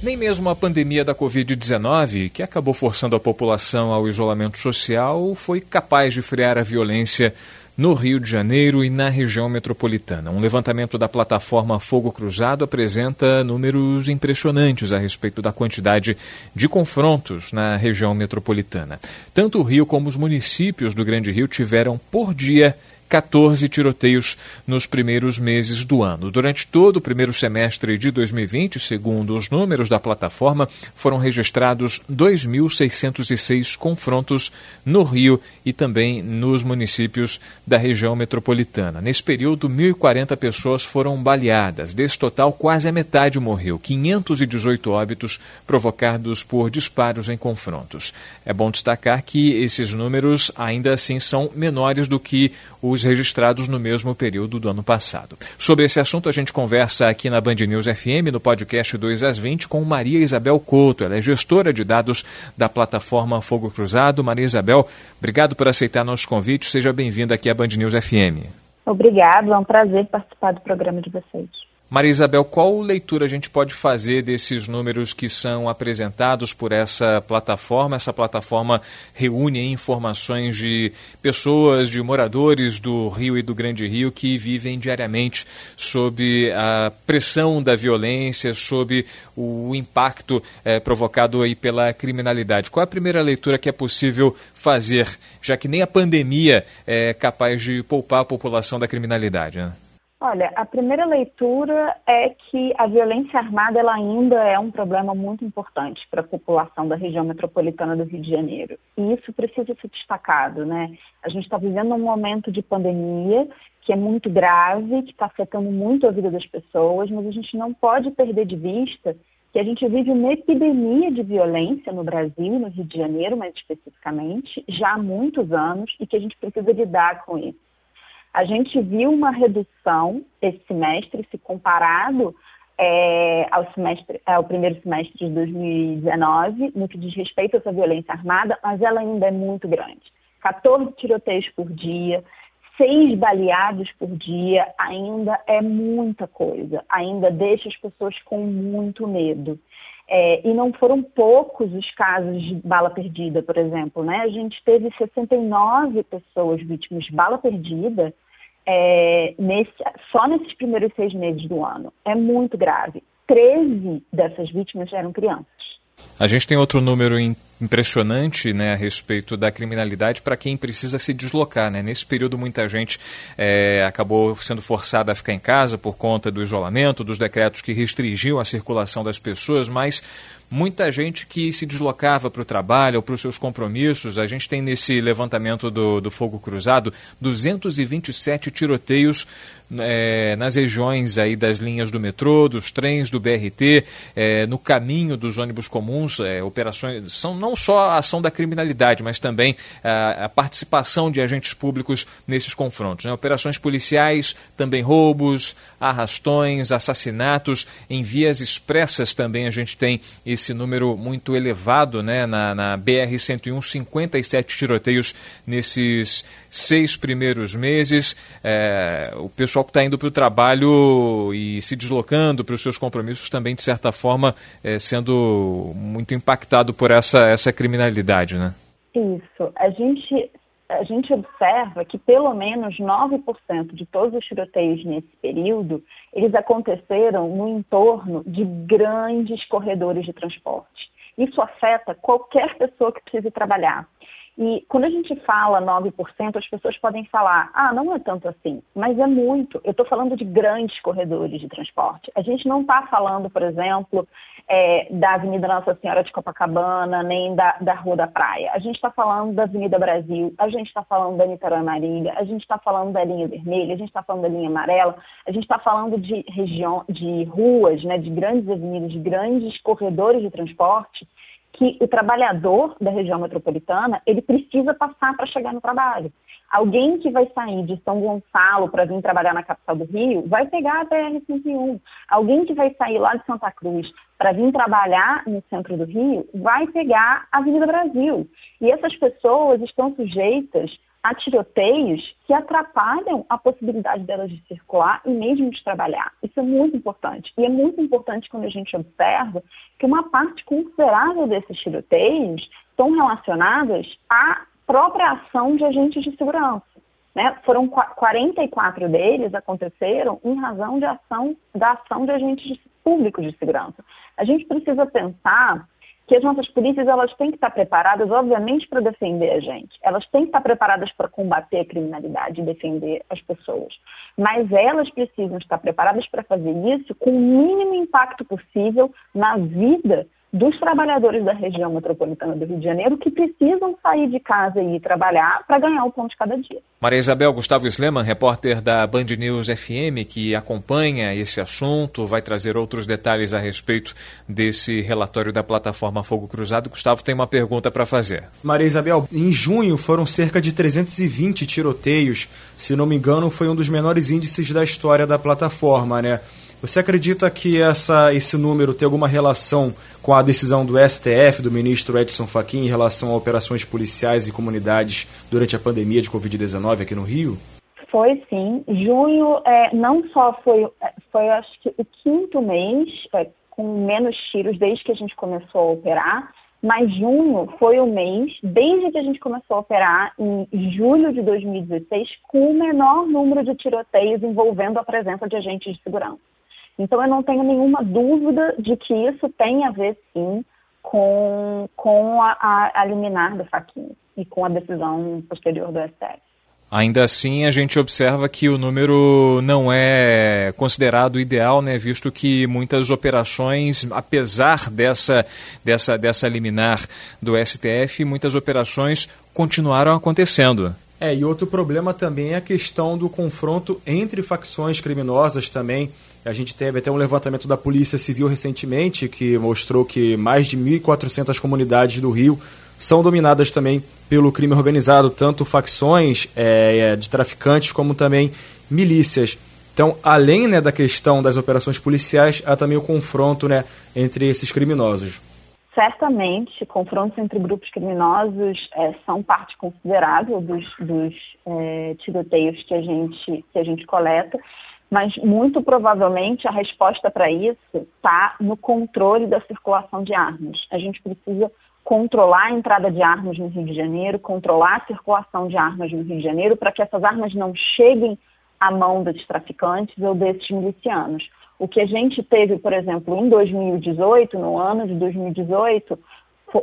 Nem mesmo a pandemia da Covid-19, que acabou forçando a população ao isolamento social, foi capaz de frear a violência no Rio de Janeiro e na região metropolitana. Um levantamento da plataforma Fogo Cruzado apresenta números impressionantes a respeito da quantidade de confrontos na região metropolitana. Tanto o Rio como os municípios do Grande Rio tiveram por dia 14 tiroteios nos primeiros meses do ano. Durante todo o primeiro semestre de 2020, segundo os números da plataforma, foram registrados 2.606 confrontos no Rio e também nos municípios da região metropolitana. Nesse período, 1.040 pessoas foram baleadas. Desse total, quase a metade morreu, 518 óbitos provocados por disparos em confrontos. É bom destacar que esses números ainda assim são menores do que os os registrados no mesmo período do ano passado. Sobre esse assunto, a gente conversa aqui na Band News FM, no podcast 2 às 20, com Maria Isabel Couto. Ela é gestora de dados da plataforma Fogo Cruzado. Maria Isabel, obrigado por aceitar nosso convite. Seja bem-vinda aqui à Band News FM. Obrigado, é um prazer participar do programa de vocês. Maria Isabel, qual leitura a gente pode fazer desses números que são apresentados por essa plataforma? Essa plataforma reúne informações de pessoas, de moradores do Rio e do Grande Rio que vivem diariamente sob a pressão da violência, sob o impacto é, provocado aí pela criminalidade. Qual é a primeira leitura que é possível fazer, já que nem a pandemia é capaz de poupar a população da criminalidade? Né? Olha, a primeira leitura é que a violência armada ela ainda é um problema muito importante para a população da região metropolitana do Rio de Janeiro. E isso precisa ser destacado, né? A gente está vivendo um momento de pandemia que é muito grave, que está afetando muito a vida das pessoas, mas a gente não pode perder de vista que a gente vive uma epidemia de violência no Brasil, no Rio de Janeiro mais especificamente, já há muitos anos, e que a gente precisa lidar com isso. A gente viu uma redução esse semestre, se comparado é, ao, semestre, ao primeiro semestre de 2019, no que diz respeito a essa violência armada, mas ela ainda é muito grande. 14 tiroteios por dia, seis baleados por dia, ainda é muita coisa, ainda deixa as pessoas com muito medo. É, e não foram poucos os casos de bala perdida, por exemplo. Né? A gente teve 69 pessoas vítimas de bala perdida é, nesse, só nesses primeiros seis meses do ano. É muito grave. 13 dessas vítimas eram crianças. A gente tem outro número impressionante né, a respeito da criminalidade para quem precisa se deslocar. Né? Nesse período, muita gente é, acabou sendo forçada a ficar em casa por conta do isolamento, dos decretos que restringiam a circulação das pessoas, mas muita gente que se deslocava para o trabalho ou para os seus compromissos. A gente tem nesse levantamento do, do Fogo Cruzado 227 tiroteios é, nas regiões aí das linhas do metrô, dos trens, do BRT, é, no caminho dos ônibus comuns, operações são não só a ação da criminalidade, mas também a, a participação de agentes públicos nesses confrontos. Né? Operações policiais, também roubos, arrastões, assassinatos, em vias expressas também a gente tem esse número muito elevado, né? Na, na BR-101, 57 tiroteios nesses seis primeiros meses. É, o pessoal que está indo para o trabalho e se deslocando para os seus compromissos também, de certa forma, é, sendo muito impactado por essa, essa criminalidade, né? Isso. A gente, a gente observa que pelo menos 9% de todos os tiroteios nesse período, eles aconteceram no entorno de grandes corredores de transporte. Isso afeta qualquer pessoa que precise trabalhar. E quando a gente fala 9%, as pessoas podem falar, ah, não é tanto assim, mas é muito. Eu estou falando de grandes corredores de transporte. A gente não está falando, por exemplo, é, da Avenida Nossa Senhora de Copacabana, nem da, da Rua da Praia. A gente está falando da Avenida Brasil, a gente está falando da Niterói Marília, a gente está falando da linha vermelha, a gente está falando da linha amarela, a gente está falando de região, de ruas, né, de grandes avenidas, de grandes corredores de transporte que o trabalhador da região metropolitana, ele precisa passar para chegar no trabalho. Alguém que vai sair de São Gonçalo para vir trabalhar na capital do Rio, vai pegar a BR-101. Alguém que vai sair lá de Santa Cruz para vir trabalhar no centro do Rio, vai pegar a Avenida Brasil. E essas pessoas estão sujeitas a tiroteios que atrapalham a possibilidade delas de circular e mesmo de trabalhar. Isso é muito importante. E é muito importante quando a gente observa que uma parte considerável desses tiroteios estão relacionadas à própria ação de agentes de segurança. Né? Foram 44 deles aconteceram em razão de ação, da ação de agentes públicos de segurança. A gente precisa pensar que as nossas polícias elas têm que estar preparadas, obviamente, para defender a gente. Elas têm que estar preparadas para combater a criminalidade e defender as pessoas. Mas elas precisam estar preparadas para fazer isso com o mínimo impacto possível na vida dos trabalhadores da região metropolitana do Rio de Janeiro que precisam sair de casa e ir trabalhar para ganhar o pão de cada dia. Maria Isabel Gustavo Sleman, repórter da Band News FM, que acompanha esse assunto, vai trazer outros detalhes a respeito desse relatório da plataforma Fogo Cruzado. Gustavo tem uma pergunta para fazer. Maria Isabel, em junho foram cerca de 320 tiroteios. Se não me engano, foi um dos menores índices da história da plataforma, né? Você acredita que essa, esse número tem alguma relação com a decisão do STF, do ministro Edson Fachin, em relação a operações policiais e comunidades durante a pandemia de Covid-19 aqui no Rio? Foi sim. Junho é, não só foi, é, foi acho que o quinto mês é, com menos tiros desde que a gente começou a operar, mas junho foi o mês, desde que a gente começou a operar em julho de 2016, com o menor número de tiroteios envolvendo a presença de agentes de segurança. Então, eu não tenho nenhuma dúvida de que isso tem a ver, sim, com, com a, a, a liminar do Faquinha e com a decisão posterior do STF. Ainda assim, a gente observa que o número não é considerado ideal, né, visto que muitas operações, apesar dessa, dessa, dessa liminar do STF, muitas operações continuaram acontecendo. É, e outro problema também é a questão do confronto entre facções criminosas também. A gente teve até um levantamento da Polícia Civil recentemente que mostrou que mais de 1.400 comunidades do Rio são dominadas também pelo crime organizado, tanto facções é, é, de traficantes como também milícias. Então, além né, da questão das operações policiais, há também o confronto né, entre esses criminosos certamente confrontos entre grupos criminosos é, são parte considerável dos, dos é, tiroteios que a, gente, que a gente coleta, mas muito provavelmente a resposta para isso está no controle da circulação de armas. A gente precisa controlar a entrada de armas no Rio de Janeiro, controlar a circulação de armas no Rio de Janeiro, para que essas armas não cheguem à mão dos traficantes ou desses milicianos. O que a gente teve, por exemplo, em 2018, no ano de 2018,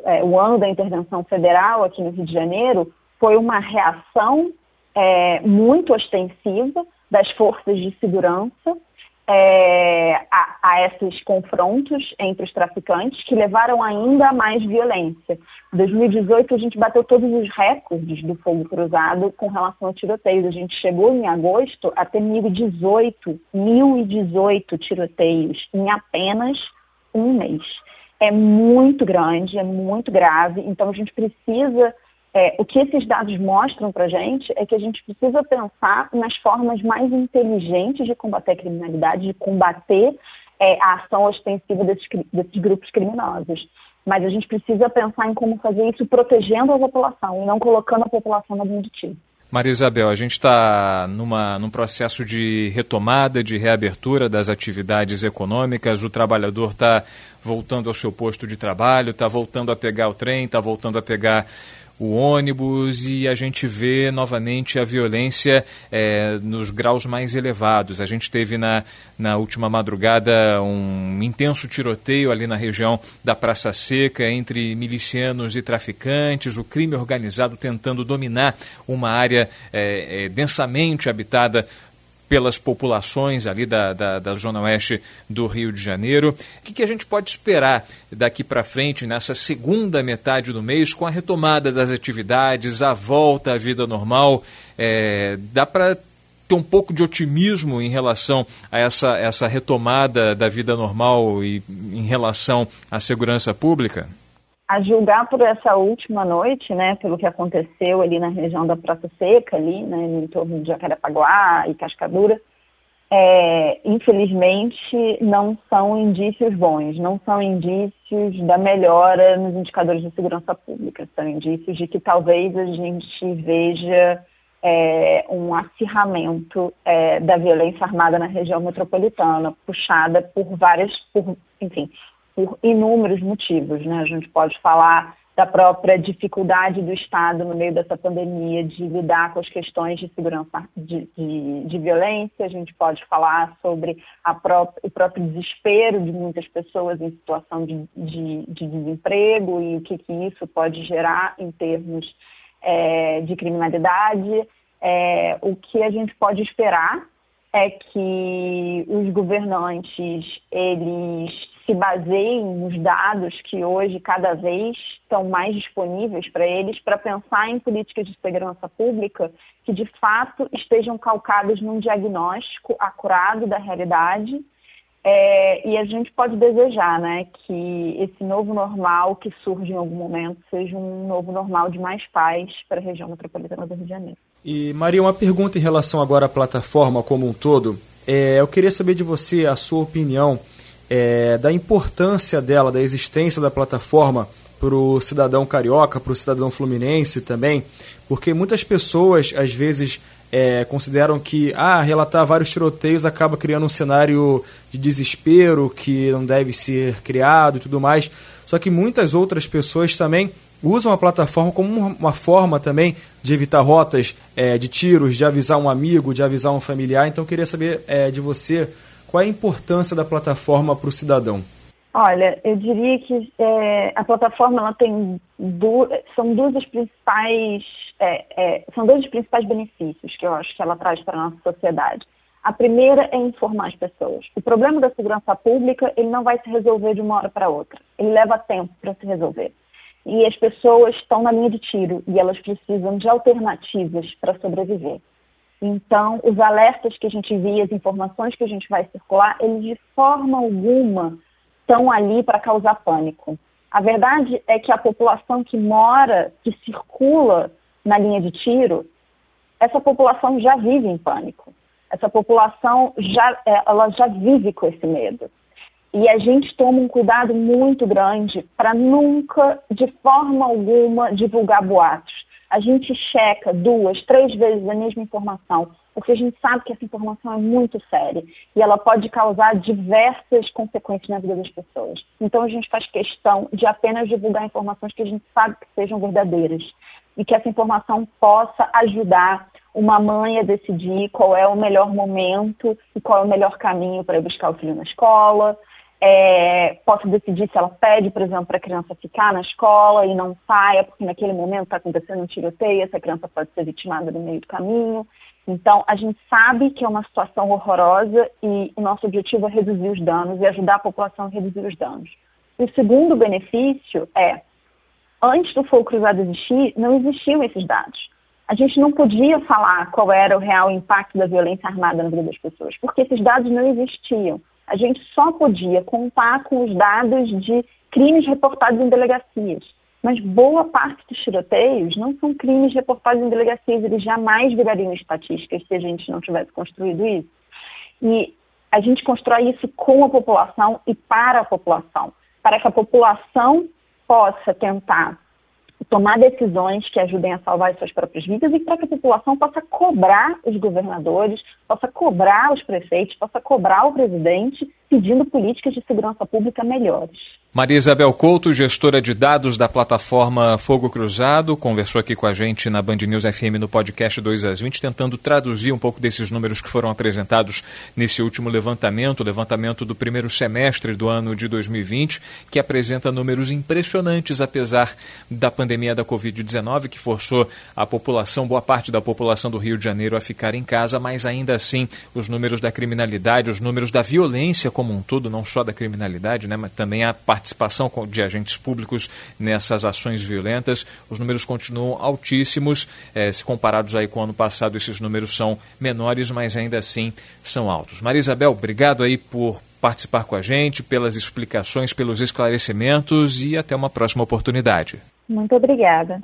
é, o ano da intervenção federal aqui no Rio de Janeiro, foi uma reação é, muito ostensiva das forças de segurança é, a, a, esses confrontos entre os traficantes que levaram ainda a mais violência. Em 2018, a gente bateu todos os recordes do fogo cruzado com relação a tiroteios. A gente chegou em agosto a ter 1.018, 1.018 tiroteios em apenas um mês. É muito grande, é muito grave, então a gente precisa é, o que esses dados mostram para a gente é que a gente precisa pensar nas formas mais inteligentes de combater a criminalidade, de combater é, a ação ostensiva desses, desses grupos criminosos. Mas a gente precisa pensar em como fazer isso protegendo a população e não colocando a população na tiro. Maria Isabel, a gente está num processo de retomada, de reabertura das atividades econômicas, o trabalhador está voltando ao seu posto de trabalho, está voltando a pegar o trem, está voltando a pegar o ônibus e a gente vê novamente a violência é, nos graus mais elevados. A gente teve na, na última madrugada um intenso tiroteio ali na região da Praça Seca entre milicianos e traficantes, o crime organizado tentando dominar uma área é, é, densamente habitada pelas populações ali da, da, da, zona oeste do Rio de Janeiro. O que, que a gente pode esperar daqui para frente, nessa segunda metade do mês, com a retomada das atividades, a volta à vida normal? É, dá para ter um pouco de otimismo em relação a essa, essa retomada da vida normal e em relação à segurança pública? A julgar por essa última noite, né, pelo que aconteceu ali na região da Praça Seca, ali, né, no entorno de Jacarepaguá e Cascadura, é, infelizmente não são indícios bons, não são indícios da melhora nos indicadores de segurança pública, são indícios de que talvez a gente veja é, um acirramento é, da violência armada na região metropolitana, puxada por várias, por, enfim, por inúmeros motivos. Né? A gente pode falar da própria dificuldade do Estado no meio dessa pandemia de lidar com as questões de segurança de, de, de violência, a gente pode falar sobre pró o próprio desespero de muitas pessoas em situação de, de, de desemprego e o que, que, isso pode gerar em termos é, de criminalidade. É, o que a gente pode esperar é que os governantes eles se baseiem nos dados que hoje cada vez estão mais disponíveis para eles para pensar em políticas de segurança pública que de fato estejam calcadas num diagnóstico acurado da realidade é, e a gente pode desejar né, que esse novo normal que surge em algum momento seja um novo normal de mais paz para a região metropolitana do Rio de Janeiro. E Maria, uma pergunta em relação agora à plataforma como um todo. É, eu queria saber de você a sua opinião é, da importância dela, da existência da plataforma para o cidadão carioca, para o cidadão fluminense também, porque muitas pessoas às vezes é, consideram que ah, relatar vários tiroteios acaba criando um cenário de desespero que não deve ser criado e tudo mais. Só que muitas outras pessoas também usam a plataforma como uma forma também de evitar rotas é, de tiros, de avisar um amigo, de avisar um familiar. Então, queria saber é, de você qual é a importância da plataforma para o cidadão? Olha, eu diria que é, a plataforma ela tem duas, são duas das principais é, é, são dois dos principais benefícios que eu acho que ela traz para a nossa sociedade. A primeira é informar as pessoas. O problema da segurança pública ele não vai se resolver de uma hora para outra. Ele leva tempo para se resolver. E as pessoas estão na linha de tiro e elas precisam de alternativas para sobreviver. Então, os alertas que a gente via, as informações que a gente vai circular, eles de forma alguma estão ali para causar pânico. A verdade é que a população que mora, que circula na linha de tiro, essa população já vive em pânico. Essa população já, é, ela já vive com esse medo. E a gente toma um cuidado muito grande para nunca, de forma alguma, divulgar boatos a gente checa duas, três vezes a mesma informação, porque a gente sabe que essa informação é muito séria e ela pode causar diversas consequências na vida das pessoas. Então a gente faz questão de apenas divulgar informações que a gente sabe que sejam verdadeiras e que essa informação possa ajudar uma mãe a decidir qual é o melhor momento e qual é o melhor caminho para buscar o filho na escola, é, decidir se ela pede, por exemplo, para a criança ficar na escola e não saia, porque naquele momento está acontecendo um tiroteio, essa criança pode ser vitimada no meio do caminho. Então, a gente sabe que é uma situação horrorosa e o nosso objetivo é reduzir os danos e ajudar a população a reduzir os danos. O segundo benefício é, antes do fogo cruzado existir, não existiam esses dados. A gente não podia falar qual era o real impacto da violência armada na vida das pessoas, porque esses dados não existiam a gente só podia contar com os dados de crimes reportados em delegacias. Mas boa parte dos tiroteios não são crimes reportados em delegacias, eles jamais virariam estatísticas se a gente não tivesse construído isso. E a gente constrói isso com a população e para a população, para que a população possa tentar tomar decisões que ajudem a salvar as suas próprias vidas e para que a população possa cobrar os governadores, possa cobrar os prefeitos, possa cobrar o presidente pedindo políticas de segurança pública melhores. Maria Isabel Couto, gestora de dados da plataforma Fogo Cruzado, conversou aqui com a gente na Band News FM no podcast 2 às 20, tentando traduzir um pouco desses números que foram apresentados nesse último levantamento, levantamento do primeiro semestre do ano de 2020, que apresenta números impressionantes, apesar da pandemia da Covid-19, que forçou a população, boa parte da população do Rio de Janeiro, a ficar em casa, mas ainda assim os números da criminalidade, os números da violência como um todo, não só da criminalidade, né, mas também a participação de agentes públicos nessas ações violentas. Os números continuam altíssimos, eh, se comparados aí com o ano passado, esses números são menores, mas ainda assim são altos. Maria Isabel, obrigado aí por participar com a gente, pelas explicações, pelos esclarecimentos e até uma próxima oportunidade. Muito obrigada.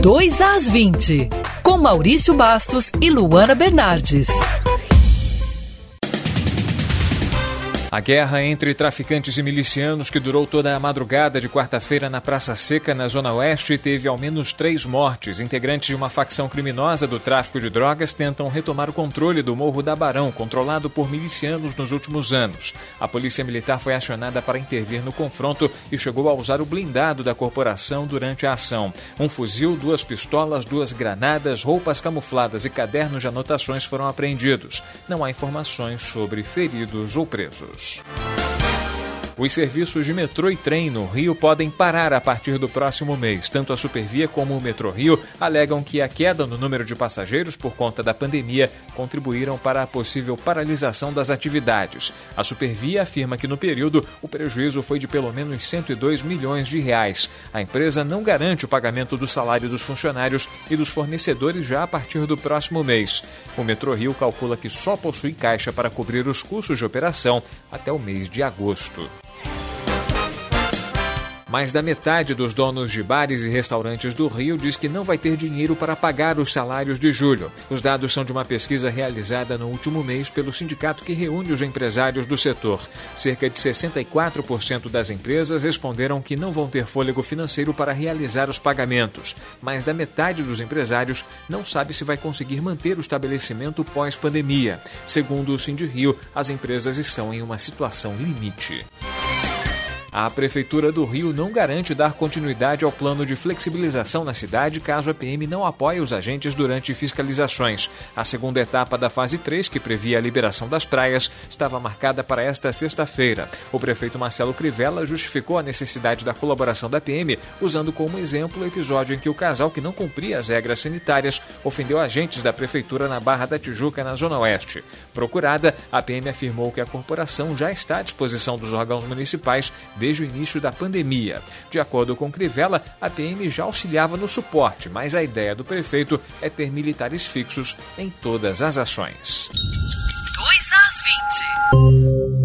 2 às 20, com Maurício Bastos e Luana Bernardes. A guerra entre traficantes e milicianos que durou toda a madrugada de quarta-feira na Praça Seca, na Zona Oeste, teve ao menos três mortes. Integrantes de uma facção criminosa do tráfico de drogas tentam retomar o controle do Morro da Barão, controlado por milicianos nos últimos anos. A Polícia Militar foi acionada para intervir no confronto e chegou a usar o blindado da corporação durante a ação. Um fuzil, duas pistolas, duas granadas, roupas camufladas e cadernos de anotações foram apreendidos. Não há informações sobre feridos ou presos. News. Os serviços de metrô e trem no Rio podem parar a partir do próximo mês. Tanto a Supervia como o Metrô Rio alegam que a queda no número de passageiros por conta da pandemia contribuíram para a possível paralisação das atividades. A Supervia afirma que no período o prejuízo foi de pelo menos 102 milhões de reais. A empresa não garante o pagamento do salário dos funcionários e dos fornecedores já a partir do próximo mês. O Metrô Rio calcula que só possui caixa para cobrir os custos de operação até o mês de agosto. Mais da metade dos donos de bares e restaurantes do Rio diz que não vai ter dinheiro para pagar os salários de julho. Os dados são de uma pesquisa realizada no último mês pelo sindicato que reúne os empresários do setor. Cerca de 64% das empresas responderam que não vão ter fôlego financeiro para realizar os pagamentos. Mais da metade dos empresários não sabe se vai conseguir manter o estabelecimento pós-pandemia. Segundo o Cindy Rio, as empresas estão em uma situação limite. A Prefeitura do Rio não garante dar continuidade ao plano de flexibilização na cidade caso a PM não apoie os agentes durante fiscalizações. A segunda etapa da fase 3, que previa a liberação das praias, estava marcada para esta sexta-feira. O prefeito Marcelo Crivella justificou a necessidade da colaboração da PM, usando como exemplo o episódio em que o casal que não cumpria as regras sanitárias ofendeu agentes da Prefeitura na Barra da Tijuca, na Zona Oeste. Procurada, a PM afirmou que a corporação já está à disposição dos órgãos municipais desde o início da pandemia. De acordo com Crivella, a PM já auxiliava no suporte, mas a ideia do prefeito é ter militares fixos em todas as ações. 2 às 20.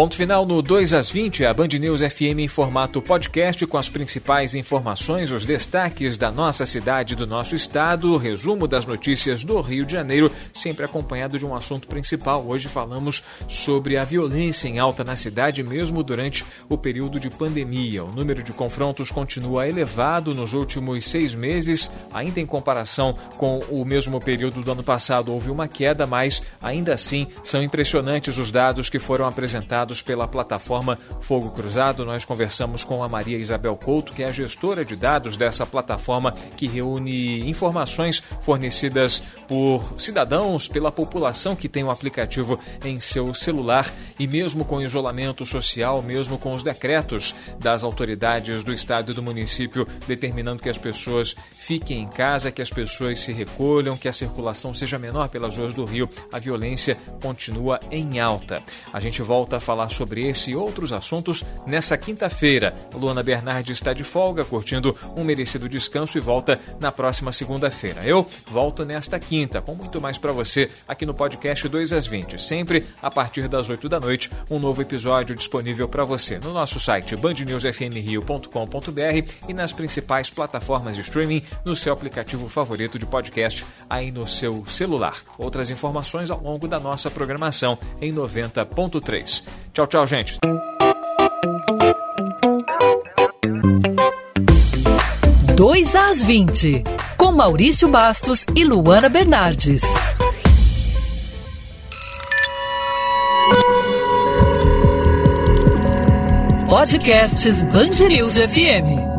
Ponto final no 2 às 20, a Band News FM em formato podcast com as principais informações, os destaques da nossa cidade, do nosso estado, resumo das notícias do Rio de Janeiro, sempre acompanhado de um assunto principal. Hoje falamos sobre a violência em alta na cidade, mesmo durante o período de pandemia. O número de confrontos continua elevado nos últimos seis meses, ainda em comparação com o mesmo período do ano passado, houve uma queda, mas ainda assim são impressionantes os dados que foram apresentados pela plataforma Fogo Cruzado. Nós conversamos com a Maria Isabel Couto, que é a gestora de dados dessa plataforma que reúne informações fornecidas por cidadãos, pela população que tem o aplicativo em seu celular e mesmo com isolamento social, mesmo com os decretos das autoridades do estado e do município determinando que as pessoas fiquem em casa, que as pessoas se recolham, que a circulação seja menor pelas ruas do Rio, a violência continua em alta. A gente volta a falar falar sobre esse e outros assuntos nessa quinta-feira. Luana Bernardi está de folga, curtindo um merecido descanso e volta na próxima segunda-feira. Eu volto nesta quinta, com muito mais para você aqui no podcast 2 às 20. Sempre a partir das 8 da noite, um novo episódio disponível para você no nosso site bandnewsfmrio.com.br e nas principais plataformas de streaming no seu aplicativo favorito de podcast aí no seu celular. Outras informações ao longo da nossa programação em 90.3. Tchau, tchau, gente. Dois às 20, com Maurício Bastos e Luana Bernardes. Podcasts Bangerils FM.